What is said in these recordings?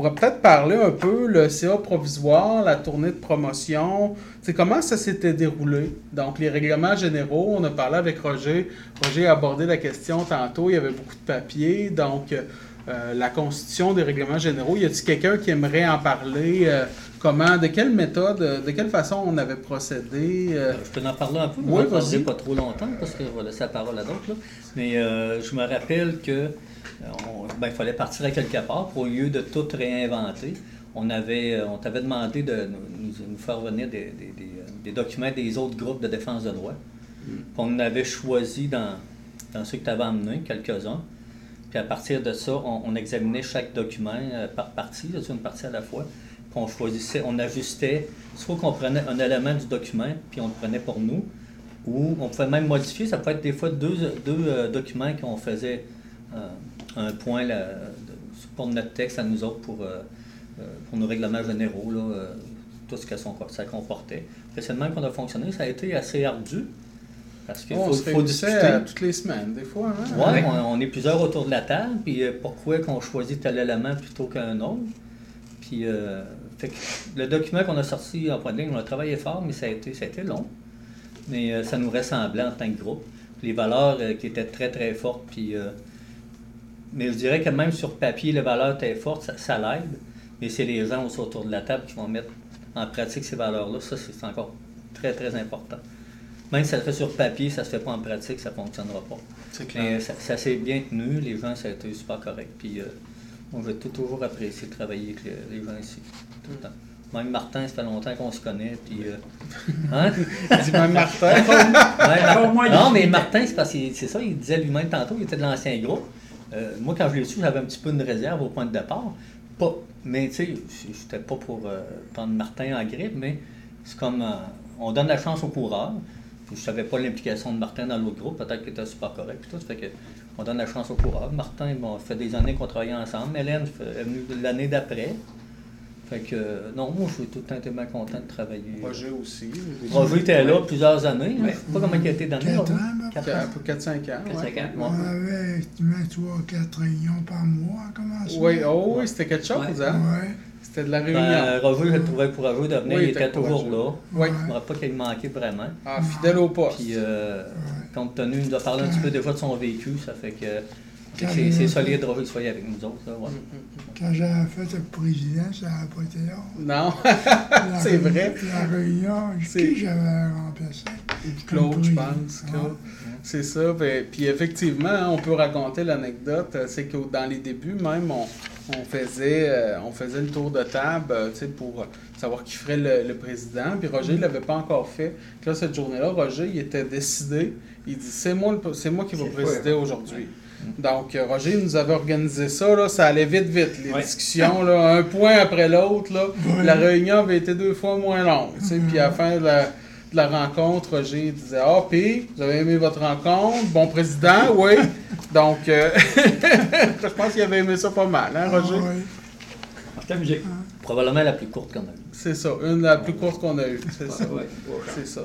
Euh, on pourrait peut-être parler un peu le CA provisoire, la tournée de promotion. C'est comment ça s'était déroulé? Donc, les règlements généraux, on a parlé avec Roger. Roger a abordé la question tantôt. Il y avait beaucoup de papiers. Donc, euh, la constitution des règlements généraux, y a-t-il quelqu'un qui aimerait en parler? Euh, comment, de quelle méthode, de quelle façon on avait procédé? je peux en parler un peu, mais oui, je ne pas trop longtemps parce que je vais laisser la parole à d'autres. Mais je me rappelle que ben, il fallait partir à quelque part. Au lieu de tout réinventer, on avait, euh, on t'avait demandé de nous, faire venir des, documents des autres groupes de défense de droit. Mm. on avait choisi dans, dans ceux que tu avais emmenés, quelques-uns. Puis à partir de ça, on, examinait chaque document euh, par partie, une partie à la fois. Puis on choisissait, on ajustait, soit qu'on prenait un élément du document, puis on le prenait pour nous, ou on pouvait même modifier. Ça peut être des fois deux, deux euh, documents qu'on faisait un point là, pour notre texte à nous autres pour, euh, euh, pour nos règlements généraux, là, euh, tout ce que ça comportait. C'est même qu'on a fonctionné. Ça a été assez ardu. Parce qu'il faut, faut discuter. toutes les semaines, des fois. Hein? Oui, on, est plusieurs autour de la table. Puis pourquoi qu'on choisit tel élément plutôt qu'un autre? Puis le document qu'on a sorti en point de ligne, on a travaillé fort, mais ça a été, ça a été long. Mais ça nous ressemblait en tant que groupe. les valeurs qui étaient très, très fortes. Puis mais je dirais que même sur papier, les valeurs étaient fortes, ça, l'aide. Mais c'est les gens aussi autour de la table qui vont mettre en pratique ces valeurs-là. Ça, c'est encore très, très important. Même si ça se fait sur papier, ça ne se fait pas en pratique, ça ne fonctionnera pas. C'est clair. ça, s'est bien tenu, les gens, ça a été super correct. Puis, euh, on va toujours apprécier de travailler avec les, gens ici, tout le temps. Même Martin, ça fait longtemps qu'on se connaît. Puis, euh, hein? Dis même Martin. non, mais Martin, c'est parce que c'est ça, il disait lui-même tantôt, il était de l'ancien groupe. Euh, moi, quand je l'ai su, j'avais un petit peu une réserve au point de départ. Pas, mais tu sais, j'étais pas pour euh, prendre Martin en grippe, mais c'est comme euh, on donne la chance au coureur. Je savais pas l'implication de Martin dans l'autre groupe, peut-être qu'il était super correct. Tout, fait que on donne la chance au coureur. Martin, bon, fait des années qu'on travaillait ensemble. Hélène est venue l'année d'après. Fait que, non, moi, je suis tout le temps tellement content de travailler. Roger aussi. Roger était là plusieurs années. Je ne sais pas comment il a été d'années. 4 ans, 4-5 ans. 4-5 ans. On avait 3-4 réunions par mois comment ça? Oui, oh, oui, c'était quelque chose, hein? Oui. C'était de la réunion. Ben, Roger, je le trouvais courageux de venir, il était toujours là. Oui. Je ne me pas qu'il manquait vraiment. Ah, fidèle au poste. Puis, euh, compte tenu, il nous a parlé un petit peu des fois de son vécu, ça fait que c'est solide de soit avec nous autres. Mm, mm, mm. Quand j'avais fait le président, ça n'a pas été long. Non, c'est vrai. La réunion, qui j'avais remplacé? Claude, je pense. C'est ça. Ben, puis effectivement, hein, on peut raconter l'anecdote. Euh, c'est que dans les débuts, même, on, faisait, euh, on faisait le tour de table euh, pour savoir qui ferait le, président. Puis Roger ne l'avait pas encore fait. là, cette journée-là, Roger, il était décidé. Il dit C'est moi, moi qui vais présider aujourd'hui. Donc, euh, Roger nous avait organisé ça, là, ça allait vite, vite, les discussions, là, un point après l'autre. La réunion avait été deux fois moins longue. Puis à la fin de la, rencontre, Roger disait Ah, puis, vous avez aimé votre rencontre? Bon président, oui. Donc, euh, je pense qu'il avait aimé ça pas mal, hein, Roger? Ah, Probablement la plus courte qu'on a eue. C'est ça, une la plus courte qu'on a eue. C'est ça. C'est ça.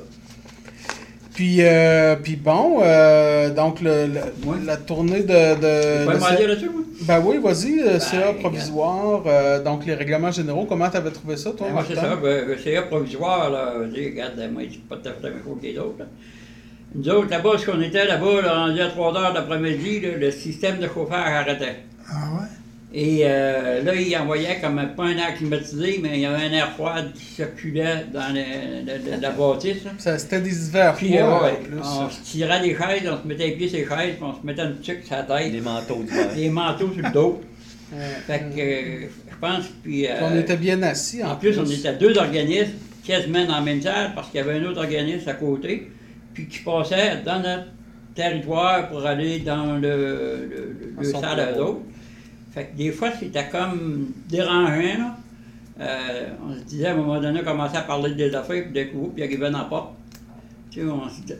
Puis, euh, puis bon, euh, donc le, la tournée de. de, de là-dessus, Ben oui, vas-y, euh, ben, CA provisoire, euh, donc les règlements généraux, comment tu avais trouvé ça, toi, ben, Moi, c'est ça, ben, le CA provisoire, là, je dis, regarde, moi, je pas tout à fait que les autres. Là. Nous autres, là-bas, ce qu'on était là-bas, là, on à 3 heures d'après-midi, le système de chauffage arrêtait. Ah ouais? Et euh, là, il envoyait comme pas un air climatisé, mais il y avait un air froid qui circulait dans la bâtisse. Ça, c'était des hivers puis, froids. Euh, on se tirait des chaises, on se mettait les pieds sur les chaises, puis on se mettait une tuque sur la tête. Des manteaux d'hiver. Des manteaux sur le dos. fait que euh, je pense. Puis, on était bien assis. En, plus, on était deux organismes quasiment dans la même salle parce qu'il y avait un autre organisme à côté, puis qui passait dans notre territoire pour aller dans le, le, le salle à. Fait que des fois, c'était comme dérangeant, là. Euh, on se disait à un moment donné, on commençait à parler des affaires, puis d'un coup, puis il arrivait dans la porte. Tu sais,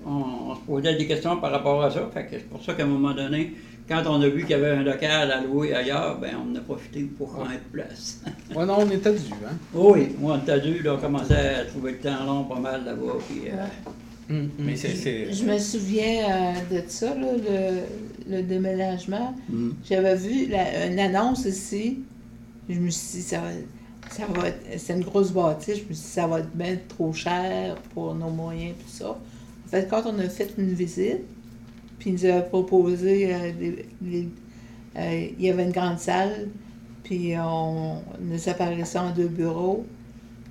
on, se posait des questions par rapport à ça. Fait que c'est pour ça qu'à un moment donné, quand on a vu qu'il y avait un local à louer ailleurs, ben on a profité pour prendre place. oui, non, on était dû, hein? Oui, moi, on était dû, là, on commençait à trouver le temps long pas mal là-bas, puis... Euh, Mm, mm. Mais c'est, Je me souviens euh, de ça, là, le, le déménagement. Mm. J'avais vu une annonce ici Je me suis dit, ça va, ça va être, c'est une grosse bâtisse, je me suis dit, ça va être bien trop cher pour nos moyens, tout ça. En fait, quand on a fait une visite, puis il nous a proposé, euh, des- les- euh, il y avait une grande salle, puis on, nous apparaissait en deux bureaux,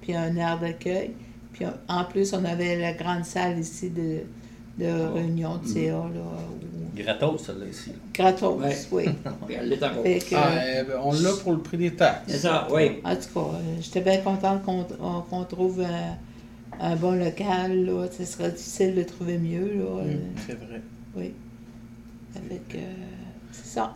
puis un air d'accueil. Puis en plus, on avait la grande salle ici de, de réunion de CA, là, où- Gratos, celle-là, ici. gratos, Ouais. oui. Fait que, Ah, eh ben, on l'a pour le prix des taxes. C'est ça, oui. En tout cas, euh, j'étais bien contente qu'on on- qu'on trouve un, un bon local. Là. Ce serait difficile de trouver mieux. Là. Mm, Euh, c'est vrai. oui. Avec, euh, c'est ça.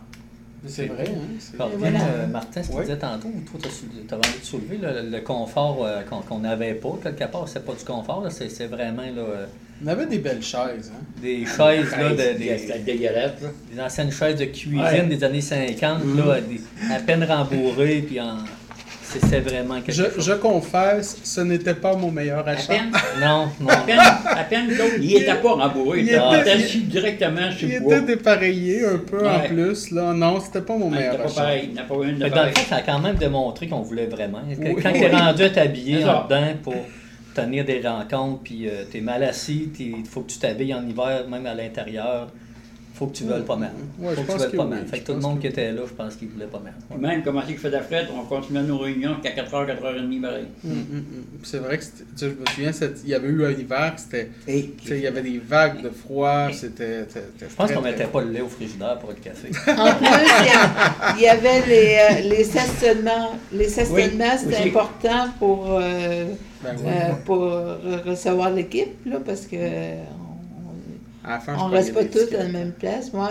C'est vrai, hein? voilà. euh, Martin, ce que tu disais tantôt, toi, tu as envie de soulever le, le confort euh, qu'on n'avait pas, quelque part, c'est pas du confort, là, c'est vraiment là, euh, On avait des belles chaises, hein? des chaises, là, de- des, des anciennes chaises de cuisine Ouais. des années 50, Mhm. là, des- à peine rembourrées, puis en... c'est c'est vraiment quelque Je, chose. je confesse, ce n'était pas mon meilleur À achat. peine, Non, non. à peine, à peine, l'autre, il n'était pas rembourré. il Il était- assis directement sur Il était dépareillé un peu en plus, là. Non, c'était pas mon Il meilleur achat. pareil. Il n'y en a pas une de Mais dans le fond, ça a quand même démontré qu'on voulait vraiment. Oui. Quand tu es rendu à t'habiller en dedans pour tenir des rencontres, puis tu es mal assis, il faut que tu t'habilles en hiver, même à l'intérieur, faut que tu veuilles pas mal. Ouais, je faut que tu veuilles pas oui, mal. Fait que tout le monde que qui était là, je pense qu'il voulait pas mal. Ouais. Même comment il faisait fret, on continuait nos réunions jusqu'à 4h, 4h30 pareil. Hum, hum, hum. C'est vrai que c'était- tu sais, je me souviens, il y avait eu un hiver, c'était, Et tu sais, il y avait des vagues de froid, c'était Je pense qu'on mettait pas le lait au frigidaire pour le café. En plus, il y avait les, euh, les stationnements. Les stationnements, c'était important pour, euh, Ben oui. euh, pour re- recevoir l'équipe, là, parce que À la fin, On je reste pas tous à la même place. Moi,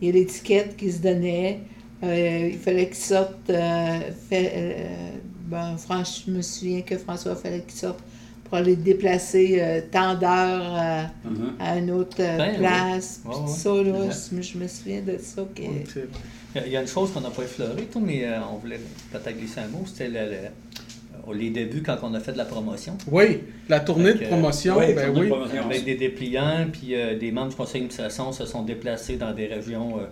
il y a l'étiquette qui se donnait. Euh, il fallait qu'il sorte. euh, fait- euh, ben, franch- je me souviens que François fallait qu'il sorte pour aller déplacer euh, tant d'heures euh, Mhm. à une autre euh, Ben oui. place. Puis ouais. ça, là, je, me- je me souviens de ça. Que, Oui. Il y a- une chose qu'on n'a pas effleurée, tout, mais euh, on voulait peut-être glisser un mot, c'était le- le- les débuts quand on a fait de la promotion. Oui, la tournée de promotion, oui, ben oui. promotion. Avec des dépliants, puis euh, des membres du conseil d'administration se sont déplacés dans des régions euh,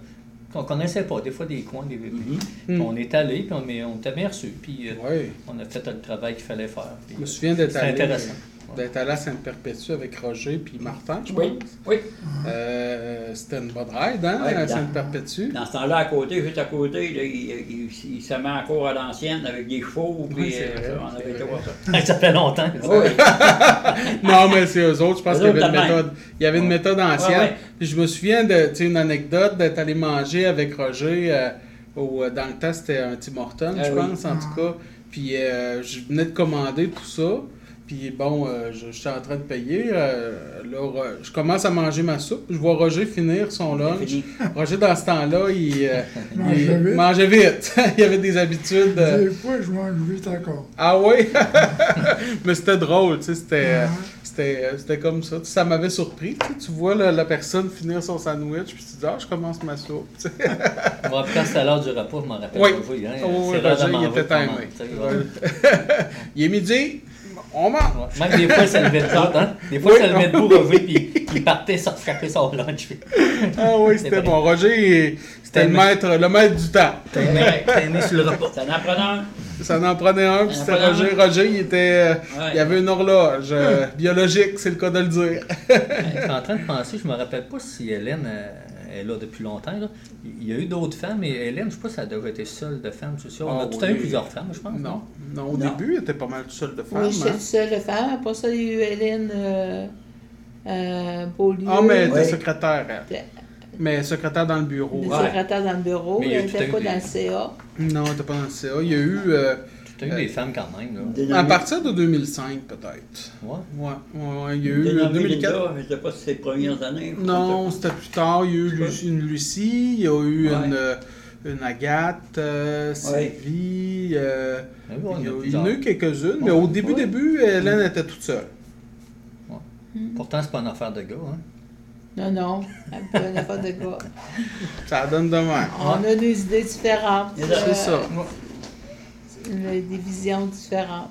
qu'on connaissait pas, des fois des coins, des, puis Hmm. on est allé, puis on, mais on était bien reçus, puis euh, Oui. on a fait le travail qu'il fallait faire. puis, Je me souviens d'être allé, intéressant. D'être allé à Sainte-Perpétue avec Roger puis Martin, je Oui, pense. oui. Euh, c'était une bonne ride, hein, Ouais, à dans- Sainte-Perpétue. Dans ce temps-là, à côté, juste à côté, là, il, il, il se met encore à l'ancienne avec des chevaux. Puis, Oui, c'est euh, vrai, ça, on avait voir ça. ça fait longtemps. Oui, Non, mais c'est eux autres, je pense qu'il y avait une méthode. Il y avait une méthode ancienne. Ouais, ouais. Puis je me souviens de, tu sais, une anecdote d'être allé manger avec Roger euh, au, dans le temps, c'était un Tim Hortons, Ah je oui. pense, en tout cas. Puis euh, je venais de commander tout ça. Puis bon, euh, je, j'étais en train de payer. euh, là, je commence à manger ma soupe. Je vois Roger finir son lunch. Roger, dans ce temps-là, il, euh, Mangeait il vite. mangeait vite. il avait des habitudes. Des fois, je mange vite encore. Ah oui? Mais c'était drôle, tu sais, c'était, c'était, c'était comme ça. Ça m'avait surpris, tu sais, tu vois la, la personne finir son sandwich, puis tu dis, ah, je commence ma soupe, tu sais. Bon, puis quand c'était à l'heure du repas, je m'en rappelle Oui. pas. Oui, hein, oui, Roger, il était timé. Il est midi, on mange. Ouais. Même des fois, ça levait debout, hein? Des fois, Oui. ça levait debout, Roger, puis il partait sans frapper son lunch. Ah oui, c'était bon. Roger, c'était le maître, le maître du temps. T'as aimé sur le repas. C'est un. Ça en prenait un, puis Ça en c'était prenait Roger. un. Roger, il était, euh, Ouais. il avait une horloge euh, biologique, c'est le cas de le dire. Je suis en train de penser, je me rappelle pas si Hélène euh, est là depuis longtemps. là. Il y a eu d'autres femmes, mais Hélène, je sais pas si elle devait être seule de femmes, c'est sûr. On a Ah tout oui. eu plusieurs femmes, je pense. Non, non, au Non. début, il était pas mal tout seul de femmes. oui, j'étais hein. seule femme. Après ça, il y a eu Hélène euh, euh, Beaulieu. Ah, mais elle était Oui. secrétaire, elle. Mais secrétaire dans le bureau. Ouais. secrétaire dans le bureau. Mais il y a Elle n'était pas dans le CA. Non, t'es pas dans le CA. Il y a eu euh, Tu as eu des femmes quand même. Là. Dénommé- à partir de 2005 peut-être. Ouais. Ouais, ouais, ouais, il y a eu dénommé euh, 2004. Linda, je ne sais pas si c'est les premières années. Non, c'était plus tard. Il y a eu Je pas. Une Lucie, il y a eu Ouais. une, euh, une Agathe, euh, Sylvie. euh, Mais bon, il y, a, on a il y en a eu quelques-unes, mais au début, Ouais. début, Hélène était toute seule. Pourtant, c'est pas une affaire de gars. Hein. Non, non. Elle peut une affaire de gars. Ça donne de même. On a des idées différentes. C'est ça. C'est ça. Des visions différentes.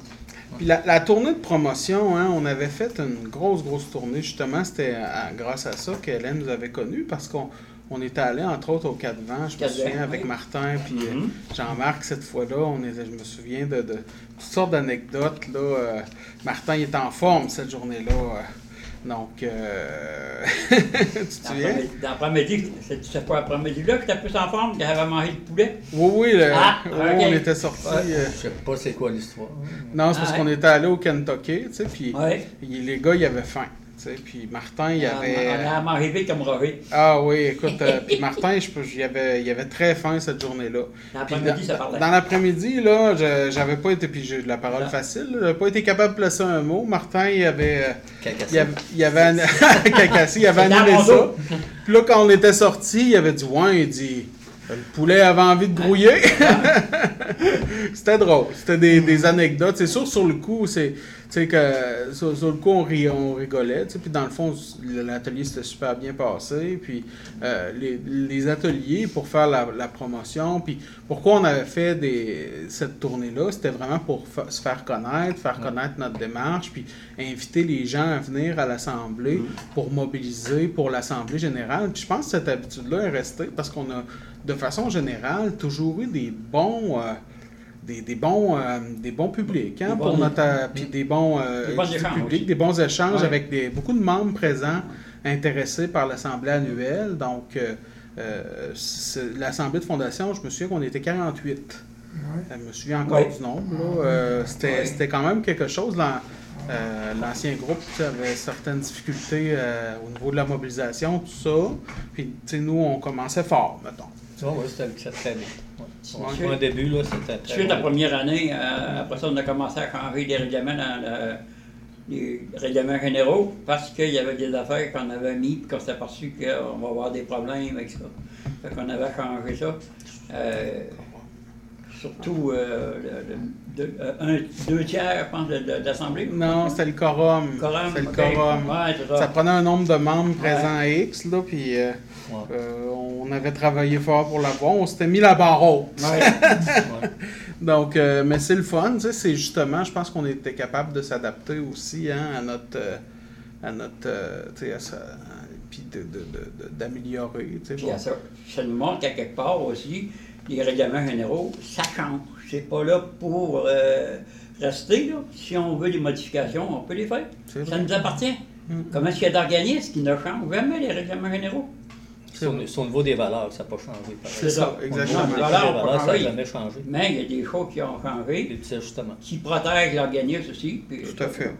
Puis la, la tournée de promotion, hein, on avait fait une grosse, grosse tournée. Justement, c'était grâce à ça qu'Hélène nous avait connus parce qu'on on était allé entre autres au 4 vents, je me souviens, avec oui. Martin puis euh, Mhm. Jean-Marc cette fois-là. On est, je me souviens de, de toutes sortes d'anecdotes. Là, euh, Martin il était en forme cette journée-là. euh, donc, euh, tu te souviens? Dans l'après-midi, c'est pas l'après-midi-là que t'as plus en forme, que t'avais mangé du poulet? Oui, oui, le- Ah, oui, on était sortis. euh, Je sais pas c'est quoi l'histoire. non, c'est parce Ah, qu'on était allé au Kentucky, tu sais, puis les gars, ils avaient faim. Sais, Puis Martin, il avait. On a mangé vite comme Roger. Ah oui, écoute, euh, puis Martin, je, il, avait, il avait très faim cette journée-là. Dans l'après-midi, ça parlait. dans l'après-midi, là, je- j'avais pas été, puis j'ai eu de la parole Ah. facile, j'avais pas été capable de placer un mot. Martin, il avait, euh, Cacassé. il avait, il avait, an- Cacassi, il avait mon ça. Puis là, quand on était sortis, il avait dit, ouais, il dit, le poulet avait envie de grouiller. C'était drôle. C'était des, des anecdotes. C'est sûr, sur le coup, c'est. Tu sais que sur, sur le coup, on, ri- on rigolait. Puis dans le fond, l'atelier s'était super bien passé. Puis euh, les, les ateliers pour faire la, la promotion. Puis pourquoi on avait fait des, cette tournée-là, c'était vraiment pour fa- se faire connaître, faire connaître notre démarche, puis inviter les gens à venir à l'Assemblée pour mobiliser pour l'Assemblée générale. Puis je pense que cette habitude-là est restée parce qu'on a, de façon générale, toujours eu des bons. euh, des, des bons, euh, des bons publics, hein, Des pour bons- notre, euh, puis des bons, euh, Des bons publics, aussi. des bons échanges Ouais. avec des, beaucoup de membres présents intéressés par l'Assemblée annuelle. Donc, euh, euh, l'Assemblée de fondation, je me souviens qu'on était 48. Ouais. Je me souviens encore Ouais. du nombre. là. Euh, C'était quand même quelque chose. euh, L'ancien groupe avait certaines difficultés euh, au niveau de la mobilisation, tout ça. Puis, tu sais, nous, on commençait fort, mettons. Tu vois, ouais, c'était très. Un début, là, c'était très Suite la première année, euh, après ça, on a commencé à changer les règlements dans le- les règlements généraux parce qu'il y avait des affaires qu'on avait mis et qu'on s'est aperçu qu'on va avoir des problèmes avec ça. Fait qu'on avait changé ça. Euh, surtout euh, le- le- deux- euh, un, deux tiers, je pense, de, de- de l'Assemblée. Non, c'était le quorum. Quorum, C'était le quorum. Ouais, c'est ça. Ça prenait un nombre de membres présents à X, là, puis euh, Ouais. euh, on avait travaillé fort pour l'avoir. On s'était mis la barre haute. Ouais. Ouais. Donc, euh, mais c'est le fun, tu sais, c'est justement, je pense qu'on était capable de s'adapter aussi hein, à notre, à notre, euh, tu sais, à ça, puis de, de, de- d'améliorer, ça, ça nous montre qu'à quelque part aussi, les règlements généraux, ça change. C'est pas là pour euh, rester. Là. Si on veut des modifications, on peut les faire. Ça nous appartient. Mm. Comment est-ce qu'il y a d'organismes qui ne changent jamais les règlements généraux? C'est le niveau des valeurs, ça n'a pas changé. C'est ça, exactement. Au niveau des Les valeurs ça n'a jamais changé. Mais il y a des choses qui ont Des changé, petits ajustements. qui protègent l'organisme aussi. puis- Tout à fait.